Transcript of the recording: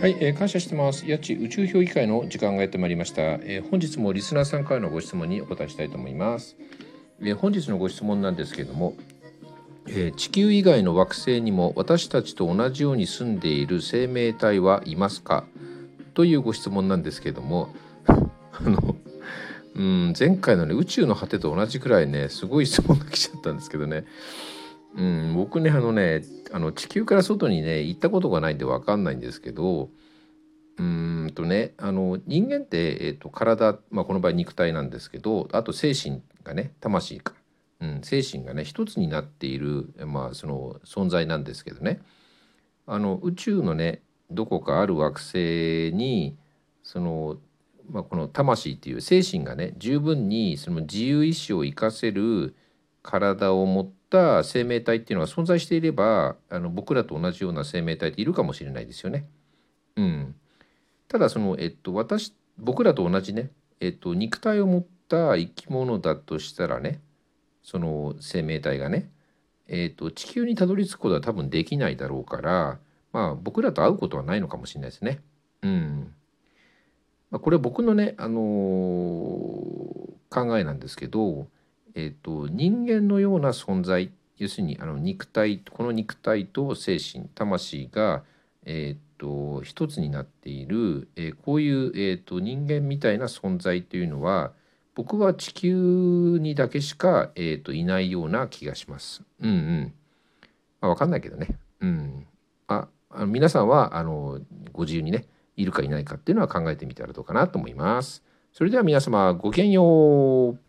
はい、えー、感謝してます。八千宇宙評議会の時間がやってまいりました、えー、本日もリスナーさんからのご質問にお答えしたいと思います。えー、本日のご質問なんですけれども、えー、地球以外の惑星にも私たちと同じように住んでいる生命体はいますか？というご質問なんですけれども、あの、うん、前回のね宇宙の果てと同じくらいねすごい質問が来ちゃったんですけどね。うん、僕ねあのねあの地球から外にね行ったことがないんで分かんないんですけどうんとねあの人間って、えーと、体、まあ、この場合肉体なんですけどあと精神がね魂か、うん、精神がね一つになっている、まあ、その存在なんですけどね。あの宇宙のねどこかある惑星にその、まあ、この魂っていう精神がね十分にその自由意志を生かせる体を持った生命体っていうのが存在していればあの僕らと同じような生命体っているかもしれないですよね。うん、ただその、えっと、私僕らと同じね、えっと、肉体を持った生き物だとしたらねその生命体がね、えっと、地球にたどり着くことは多分できないだろうからまあ僕らと会うことはないのかもしれないですね。うんまあ、これは僕のね、あのー、考えなんですけどえーと、人間のような存在要するにあの肉体この肉体と精神魂が、えーと、一つになっている、えー、こういう、えーと、人間みたいな存在というのは僕は地球にだけしか、えー、といないような気がします。うんうん。まあ、分かんないけどね。うん。ああ皆さんはあのご自由にねいるかいないかっていうのは考えてみたらどうかなと思います。それでは皆様ごきげんよう。